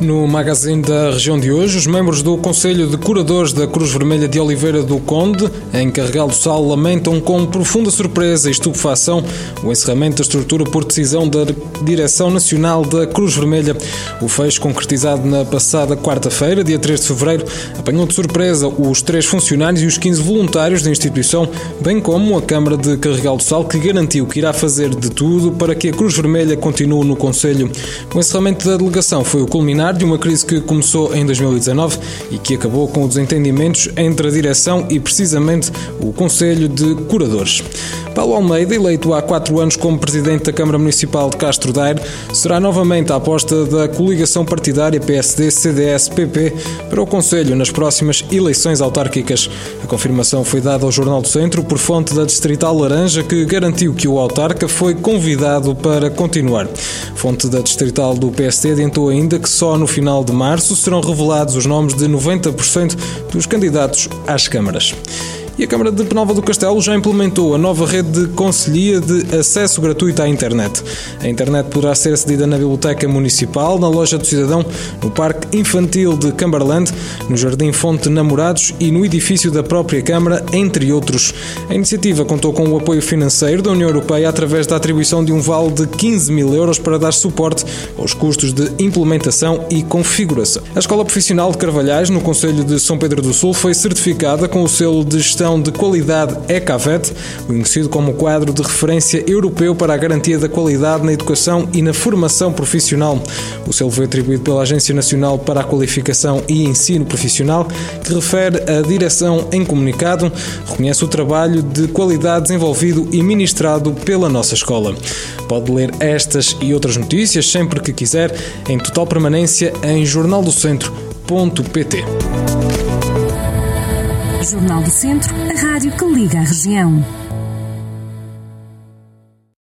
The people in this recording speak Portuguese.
No magazine da região de hoje, os membros do Conselho de Curadores da Cruz Vermelha de Oliveira do Conde, em Carregal do Sal, lamentam com profunda surpresa e estupefação o encerramento da estrutura por decisão da Direção Nacional da Cruz Vermelha. O fecho, concretizado na passada quarta-feira, dia 3 de fevereiro, apanhou de surpresa os três funcionários e os 15 voluntários da instituição, bem como a Câmara de Carregal do Sal, que garantiu que irá fazer de tudo para que a Cruz Vermelha continue no Conselho. O encerramento da delegação foi o culminar de uma crise que começou em 2019 e que acabou com os entendimentos entre a direção e precisamente o Conselho de Curadores. Paulo Almeida, eleito há quatro anos como presidente da Câmara Municipal de Castro Daire, será novamente a aposta da coligação partidária PSD-CDS-PP para o Conselho nas próximas eleições autárquicas. A confirmação foi dada ao Jornal do Centro por fonte da Distrital Laranja, que garantiu que o autarca foi convidado para continuar. Fonte da Distrital do PSD adiantou ainda que só no final de março serão revelados os nomes de 90% dos candidatos às câmaras. E a Câmara de Penalva do Castelo já implementou a nova rede de conselhia de acesso gratuito à internet. A internet poderá ser acedida na Biblioteca Municipal, na Loja do Cidadão, no Parque Infantil de Cumberland, no Jardim Fonte Namorados e no edifício da própria Câmara, entre outros. A iniciativa contou com o apoio financeiro da União Europeia através da atribuição de um vale de 15 mil euros para dar suporte aos custos de implementação e configuração. A Escola Profissional de Carvalhais, no Conselho de São Pedro do Sul, foi certificada com o selo de gestão de Qualidade ECAVET, conhecido como quadro de referência europeu para a garantia da qualidade na educação e na formação profissional. O selo foi atribuído pela Agência Nacional para a Qualificação e Ensino Profissional, que refere a direção em comunicado, reconhece o trabalho de qualidade desenvolvido e ministrado pela nossa escola. Pode ler estas e outras notícias sempre que quiser, em total permanência em jornaldocentro.pt. Jornal do Centro, a rádio que liga a região.